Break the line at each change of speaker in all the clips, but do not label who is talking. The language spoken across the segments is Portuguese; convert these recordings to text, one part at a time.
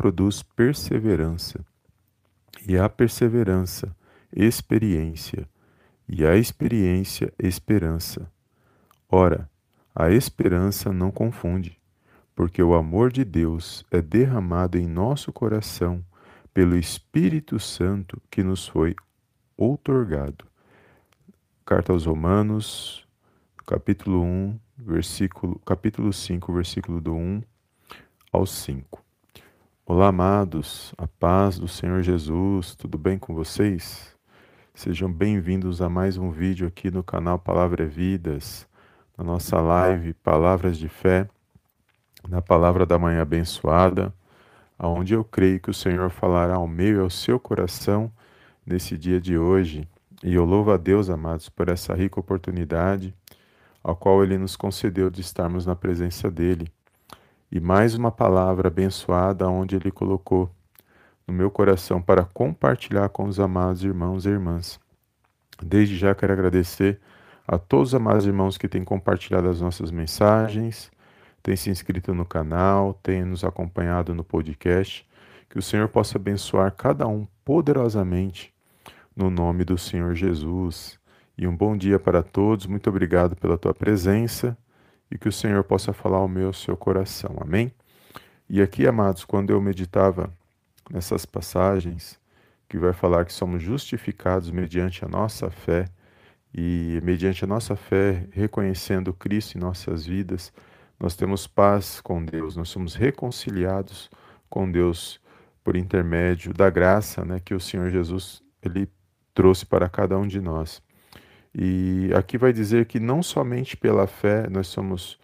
produz perseverança, e a perseverança, experiência, e a experiência, esperança. Ora, a esperança não confunde, porque o amor de Deus é derramado em nosso coração pelo Espírito Santo que nos foi outorgado. Carta aos Romanos, capítulo 1, versículo, capítulo 5, versículo do 1 ao 5. Olá, amados, a paz do Senhor Jesus, tudo bem com vocês? Sejam bem-vindos a mais um vídeo aqui no canal Palavra é Vidas, na nossa live Palavras de Fé, na Palavra da Manhã Abençoada, aonde eu creio que o Senhor falará ao meu e ao seu coração nesse dia de hoje. E eu louvo a Deus, amados, por essa rica oportunidade, ao qual Ele nos concedeu de estarmos na presença dEle e mais uma palavra abençoada onde Ele colocou no meu coração para compartilhar com os amados irmãos e irmãs. Desde já quero agradecer a todos os amados irmãos que têm compartilhado as nossas mensagens, têm se inscrito no canal, têm nos acompanhado no podcast. Que o Senhor possa abençoar cada um poderosamente no nome do Senhor Jesus. E um bom dia para todos. Muito obrigado pela tua presença e que o Senhor possa falar ao meu seu coração. Amém? E aqui, amados, quando eu meditava nessas passagens que vai falar que somos justificados mediante a nossa fé e mediante a nossa fé reconhecendo Cristo em nossas vidas, nós temos paz com Deus, nós somos reconciliados com Deus por intermédio da graça, né, que o Senhor Jesus ele trouxe para cada um de nós. E aqui vai dizer que não somente pela fé nós somos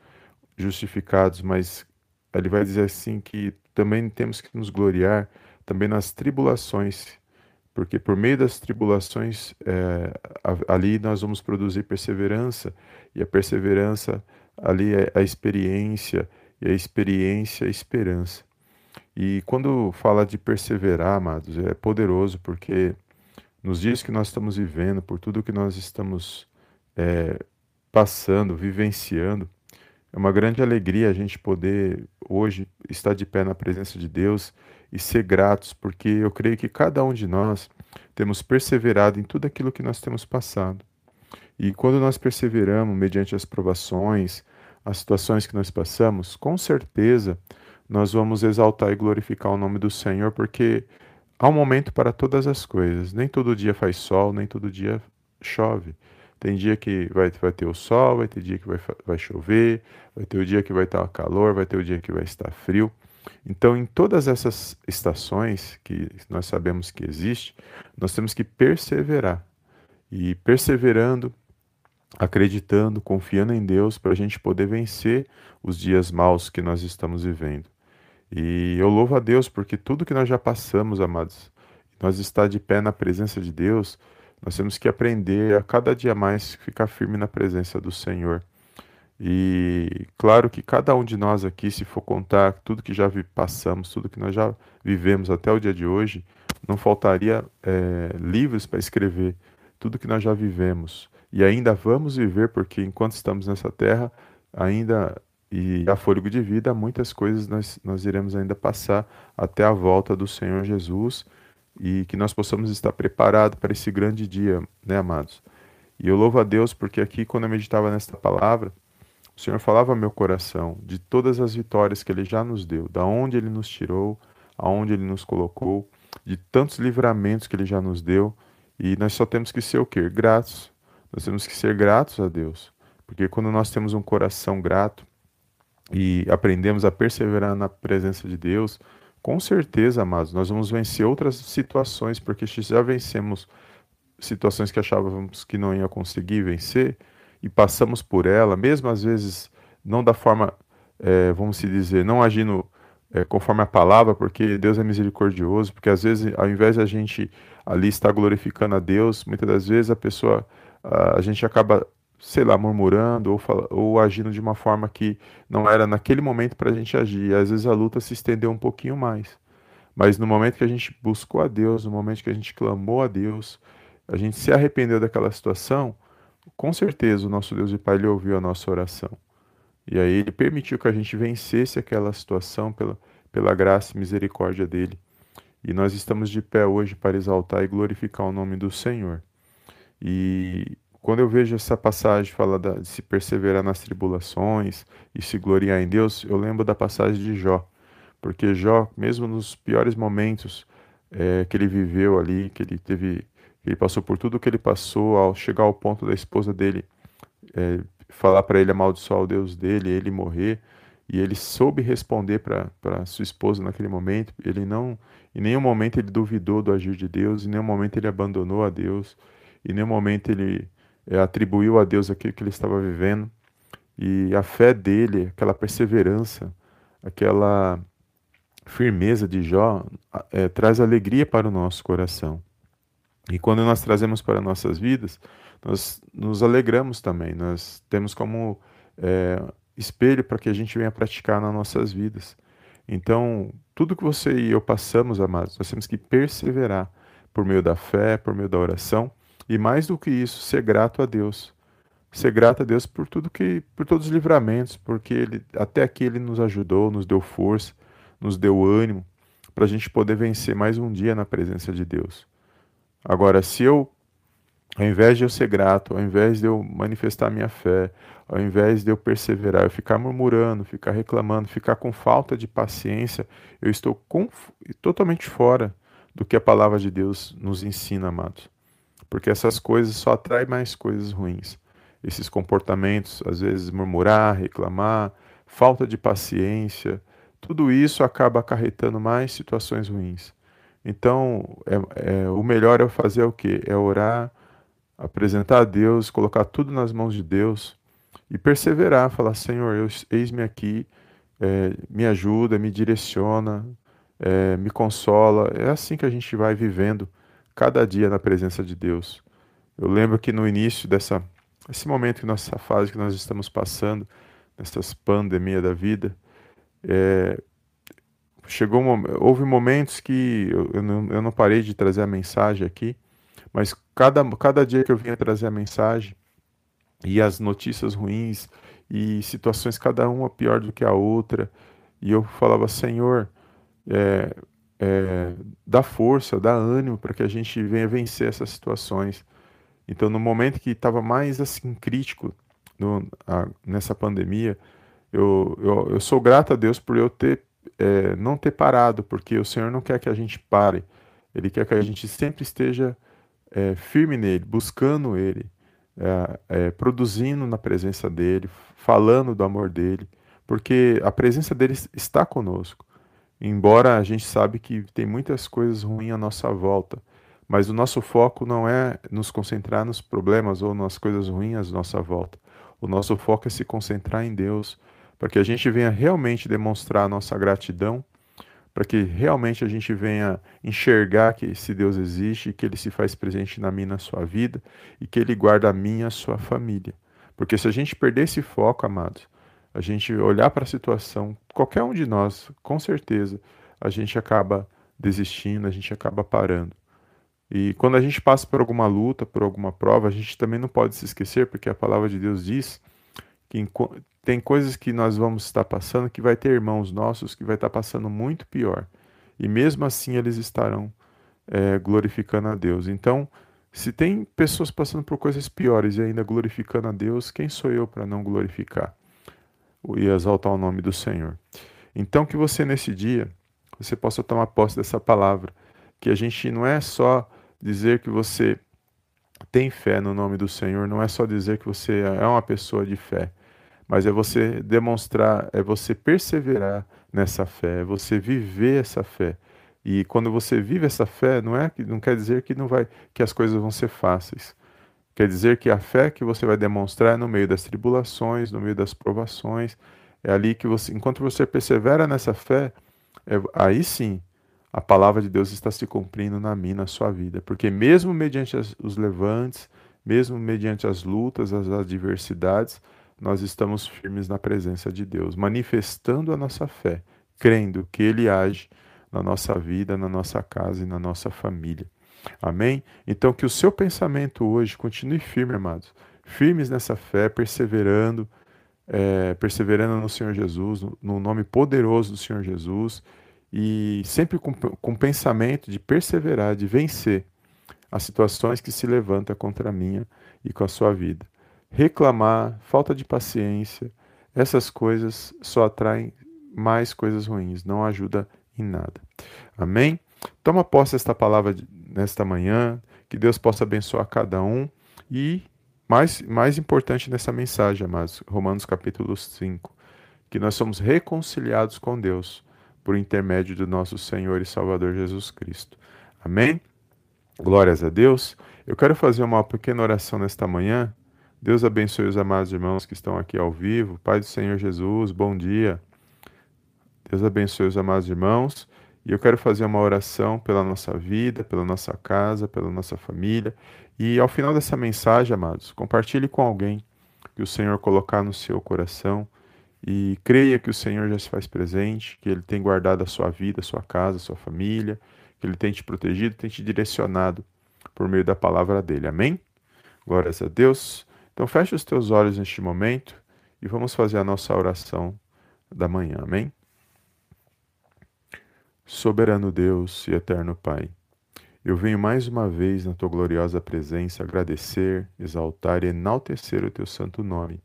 justificados, mas ele vai dizer assim que também temos que nos gloriar também nas tribulações, porque por meio das tribulações é, ali nós vamos produzir perseverança e a perseverança ali é a experiência e a experiência é a esperança. E quando fala de perseverar, amados, é poderoso porque nos dias que nós estamos vivendo, por tudo que nós estamos é, passando, vivenciando. É uma grande alegria a gente poder hoje estar de pé na presença de Deus e ser gratos, porque eu creio que cada um de nós temos perseverado em tudo aquilo que nós temos passado. E quando nós perseveramos mediante as provações, as situações que nós passamos, com certeza nós vamos exaltar e glorificar o nome do Senhor, porque Há um momento para todas as coisas. Nem todo dia faz sol, nem todo dia chove. Tem dia que vai, vai ter o sol, vai ter dia que vai, vai chover, vai ter o dia que vai estar calor, vai ter o dia que vai estar frio. Então, em todas essas estações que nós sabemos que existe, nós temos que perseverar. E perseverando, acreditando, confiando em Deus para a gente poder vencer os dias maus que nós estamos vivendo. E eu louvo a Deus porque tudo que nós já passamos, amados, nós está de pé na presença de Deus, nós temos que aprender a cada dia mais ficar firme na presença do Senhor. E claro que cada um de nós aqui, se for contar tudo que já passamos, tudo que nós já vivemos até o dia de hoje, não faltaria é, livros para escrever tudo que nós já vivemos. E ainda vamos viver, porque enquanto estamos nessa terra, ainda e a fôlego de vida, muitas coisas nós, nós iremos ainda passar até a volta do Senhor Jesus e que nós possamos estar preparados para esse grande dia, né, amados? E eu louvo a Deus porque aqui, quando eu meditava nesta palavra, o Senhor falava ao meu coração de todas as vitórias que Ele já nos deu, da onde Ele nos tirou, aonde Ele nos colocou, de tantos livramentos que Ele já nos deu, e nós só temos que ser o quê? Gratos. Nós temos que ser gratos a Deus, porque quando nós temos um coração grato, e aprendemos a perseverar na presença de Deus, com certeza, amados, nós vamos vencer outras situações, porque já vencemos situações que achávamos que não ia conseguir vencer e passamos por ela, mesmo às vezes não da forma, é, vamos se dizer, não agindo é, conforme a palavra, porque Deus é misericordioso, porque às vezes, ao invés de a gente ali estar glorificando a Deus, muitas das vezes a pessoa, a, a gente acaba, sei lá, murmurando ou, ou agindo de uma forma que não era naquele momento para a gente agir. Às vezes a luta se estendeu um pouquinho mais. Mas no momento que a gente buscou a Deus, no momento que a gente clamou a Deus, a gente se arrependeu daquela situação, com certeza o nosso Deus e Pai ele ouviu a nossa oração. E aí ele permitiu que a gente vencesse aquela situação pela, pela graça e misericórdia dele. E nós estamos de pé hoje para exaltar e glorificar o nome do Senhor. E quando eu vejo essa passagem fala de se perseverar nas tribulações e se gloriar em Deus, eu lembro da passagem de Jó. Porque Jó, mesmo nos piores momentos é, que ele viveu ali, que ele teve, ele passou por tudo que ele passou, ao chegar ao ponto da esposa dele é, falar para ele amaldiçoar o Deus dele, ele morrer, e ele soube responder para sua esposa naquele momento. Ele não, em nenhum momento ele duvidou do agir de Deus, em nenhum momento ele abandonou a Deus, em nenhum momento ele é, atribuiu a Deus aquilo que ele estava vivendo. E a fé dele, aquela perseverança, aquela firmeza de Jó, é, traz alegria para o nosso coração. E quando nós trazemos para nossas vidas, nós nos alegramos também, nós temos como é, espelho para que a gente venha praticar nas nossas vidas. Então, tudo que você e eu passamos, amados, nós temos que perseverar por meio da fé, por meio da oração e mais do que isso, ser grato a Deus. Ser grato a Deus por tudo que, por todos os livramentos, porque ele até aqui ele nos ajudou, nos deu força, nos deu ânimo para a gente poder vencer mais um dia na presença de Deus. Agora, se eu ao invés de eu ser grato, ao invés de eu manifestar minha fé, ao invés de eu perseverar, eu ficar murmurando, ficar reclamando, ficar com falta de paciência, eu estou totalmente fora do que a palavra de Deus nos ensina, amados. Porque essas coisas só atraem mais coisas ruins. Esses comportamentos, às vezes murmurar, reclamar, falta de paciência, tudo isso acaba acarretando mais situações ruins. Então, é, é, o melhor é fazer o quê? É orar, apresentar a Deus, colocar tudo nas mãos de Deus e perseverar, falar: Senhor, eis-me aqui, é, me ajuda, me direciona, é, me consola. É assim que a gente vai vivendo cada dia na presença de Deus. Eu lembro que no início dessa esse momento que nossa fase que nós estamos passando, nessas pandemia da vida, é, chegou houve momentos que eu, eu, não, eu não parei de trazer a mensagem aqui mas cada, cada dia que eu vinha trazer a mensagem e as notícias ruins e situações, cada uma pior do que a outra, e eu falava, Senhor, é, é, dá força, dá ânimo para que a gente venha vencer essas situações. Então, no momento que estava mais assim crítico no, a, nessa pandemia, eu, eu, eu, sou grato a Deus por eu ter é, não ter parado, porque o Senhor não quer que a gente pare. Ele quer que a gente sempre esteja é, firme nele, buscando ele, é, é, produzindo na presença dele, falando do amor dele, porque a presença dele está conosco. Embora a gente sabe que tem muitas coisas ruins à nossa volta, mas o nosso foco não é nos concentrar nos problemas ou nas coisas ruins à nossa volta. O nosso foco é se concentrar em Deus, para que a gente venha realmente demonstrar a nossa gratidão para que realmente a gente venha enxergar que esse Deus existe, que ele se faz presente na minha, na sua vida e que ele guarda a minha, a sua família. Porque se a gente perder esse foco, amados, a gente olhar para a situação, qualquer um de nós, com certeza, a gente acaba desistindo, a gente acaba parando. E quando a gente passa por alguma luta, por alguma prova, a gente também não pode se esquecer, porque a palavra de Deus diz que tem coisas que nós vamos estar passando que vai ter irmãos nossos que vai estar passando muito pior. E mesmo assim eles estarão é, glorificando a Deus. Então, se tem pessoas passando por coisas piores e ainda glorificando a Deus, quem sou eu para não glorificar e exaltar o nome do Senhor? Então, que você nesse dia, você possa tomar posse dessa palavra, que a gente não é só dizer que você tem fé no nome do Senhor, não é só dizer que você é uma pessoa de fé, mas é você demonstrar, é você perseverar nessa fé, é você viver essa fé. E quando você vive essa fé, não é não quer dizer que não vai que as coisas vão ser fáceis. Quer dizer que a fé que você vai demonstrar é no meio das tribulações, no meio das provações, é ali que você, enquanto você persevera nessa fé, é, aí sim a palavra de Deus está se cumprindo na minha, na sua vida. Porque mesmo mediante as, os levantes, mesmo mediante as lutas, as adversidades, nós estamos firmes na presença de Deus, manifestando a nossa fé, crendo que Ele age na nossa vida, na nossa casa e na nossa família. Amém? Então, que o seu pensamento hoje continue firme, amados, firmes nessa fé, perseverando, é, perseverando no Senhor Jesus, no, no, nome poderoso do Senhor Jesus, e sempre com, com pensamento de perseverar, de vencer as situações que se levantam contra a minha e com a sua vida. Reclamar, falta de paciência, essas coisas só atraem mais coisas ruins, não ajuda em nada. Amém? Toma posse desta palavra nesta manhã, que Deus possa abençoar cada um e mais, mais importante nessa mensagem, amados, Romanos capítulo 5, que nós somos reconciliados com Deus por intermédio do nosso Senhor e Salvador Jesus Cristo. Amém? Glórias a Deus. Eu quero fazer uma pequena oração nesta manhã. Deus abençoe os amados irmãos que estão aqui ao vivo. Pai do Senhor Jesus, bom dia. Deus abençoe os amados irmãos. E eu quero fazer uma oração pela nossa vida, pela nossa casa, pela nossa família. E ao final dessa mensagem, amados, compartilhe com alguém que o Senhor colocar no seu coração e creia que o Senhor já se faz presente, que Ele tem guardado a sua vida, a sua casa, a sua família, que Ele tem te protegido, tem te direcionado por meio da palavra dele. Amém? Glórias a Deus. Então feche os teus olhos neste momento e vamos fazer a nossa oração da manhã. Amém? Soberano Deus e eterno Pai, eu venho mais uma vez na tua gloriosa presença agradecer, exaltar e enaltecer o teu santo nome.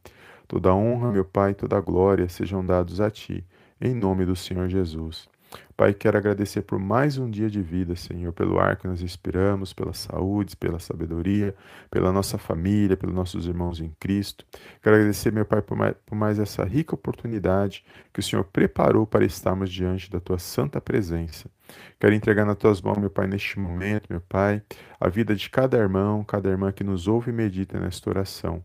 Toda honra, meu Pai, toda glória sejam dados a ti, em nome do Senhor Jesus. Pai, quero agradecer por mais um dia de vida, Senhor, pelo ar que nós respiramos, pela saúde, pela sabedoria, pela nossa família, pelos nossos irmãos em Cristo. Quero agradecer, meu Pai, por mais, por mais essa rica oportunidade que o Senhor preparou para estarmos diante da tua santa presença. Quero entregar nas tuas mãos, meu Pai, neste momento, meu Pai, a vida de cada irmão, cada irmã que nos ouve e medita nesta oração.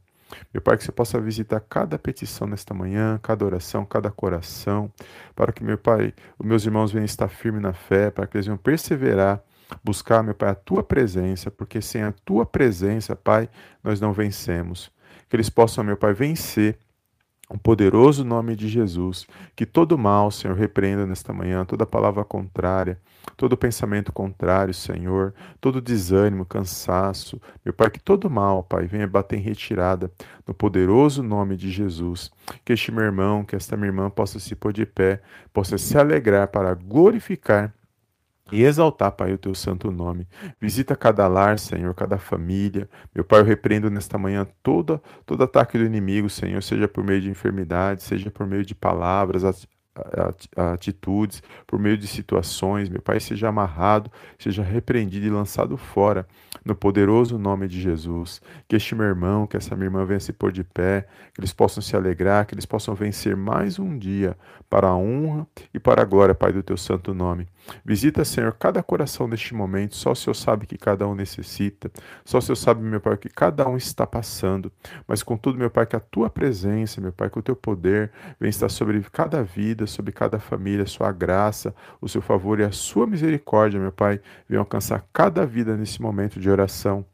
Meu Pai, que você possa visitar cada petição nesta manhã, cada oração, cada coração, para que, meu Pai, os meus irmãos venham estar firmes na fé, para que eles venham perseverar, buscar, meu Pai, a tua presença, porque sem a tua presença, Pai, nós não vencemos. Que eles possam, meu Pai, vencer o poderoso nome de Jesus, que todo mal, Senhor, repreenda nesta manhã, toda palavra contrária, todo pensamento contrário, Senhor, todo desânimo, cansaço, meu Pai, que todo mal, Pai, venha bater em retirada no poderoso nome de Jesus. Que este meu irmão, que esta minha irmã possa se pôr de pé, possa se alegrar para glorificar e exaltar, Pai, o teu santo nome. Visita cada lar, Senhor, cada família. Meu Pai, eu repreendo nesta manhã todo, todo ataque do inimigo, Senhor, seja por meio de enfermidade, seja por meio de palavras, atitudes, por meio de situações, meu Pai, seja amarrado, seja repreendido e lançado fora, no poderoso nome de Jesus. Que este meu irmão, que essa minha irmã venha se pôr de pé, que eles possam se alegrar, que eles possam vencer mais um dia para a honra e para a glória, Pai, do teu santo nome. Visita, Senhor, cada coração neste momento, só o Senhor sabe que cada um necessita, só o Senhor sabe, meu Pai, que cada um está passando, mas contudo, meu Pai, que a tua presença, meu Pai, que o teu poder venha estar sobre cada vida, sobre cada família, sua graça, o seu favor e a sua misericórdia, meu Pai, venham alcançar cada vida nesse momento de oração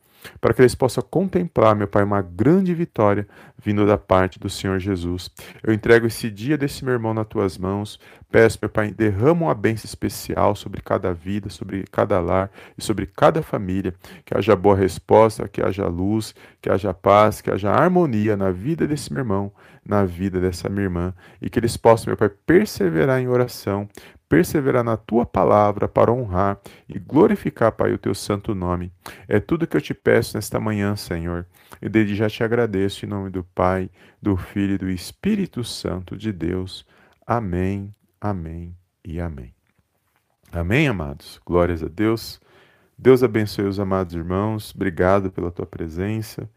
para que eles possam contemplar, meu Pai, uma grande vitória vindo da parte do Senhor Jesus. Eu entrego esse dia desse meu irmão nas tuas mãos. Peço, meu Pai, derrama uma bênção especial sobre cada vida, sobre cada lar e sobre cada família. Que haja boa resposta, que haja luz, que haja paz, que haja harmonia na vida desse meu irmão, na vida dessa minha irmã. E que eles possam, meu Pai, perseverar em oração, perseverar na tua palavra para honrar e glorificar, Pai, o teu santo nome. É tudo que eu te peço nesta manhã, Senhor. E desde já te agradeço em nome do Pai, do Filho e do Espírito Santo de Deus. Amém, amém e amém. Amém, amados? Glórias a Deus. Deus abençoe os amados irmãos. Obrigado pela tua presença.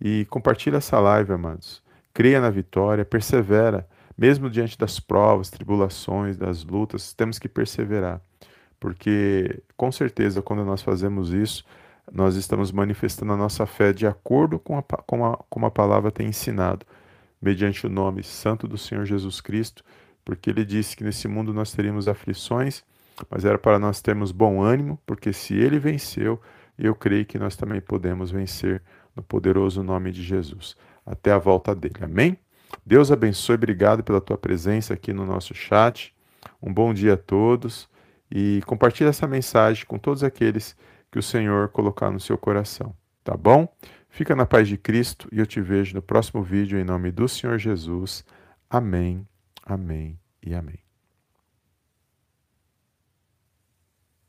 E compartilha essa live, amados. Creia na vitória, persevera mesmo diante das provas, tribulações, das lutas, temos que perseverar, porque com certeza quando nós fazemos isso, nós estamos manifestando a nossa fé de acordo com a, com a, como a palavra tem ensinado, mediante o nome santo do Senhor Jesus Cristo, porque ele disse que nesse mundo nós teríamos aflições, mas era para nós termos bom ânimo, porque se ele venceu, eu creio que nós também podemos vencer no poderoso nome de Jesus. Até a volta dele. Amém? Deus abençoe, obrigado pela tua presença aqui no nosso chat. Um bom dia a todos e compartilhe essa mensagem com todos aqueles que o Senhor colocar no seu coração, tá bom? Fica na paz de Cristo e eu te vejo no próximo vídeo em nome do Senhor Jesus. Amém, amém e amém.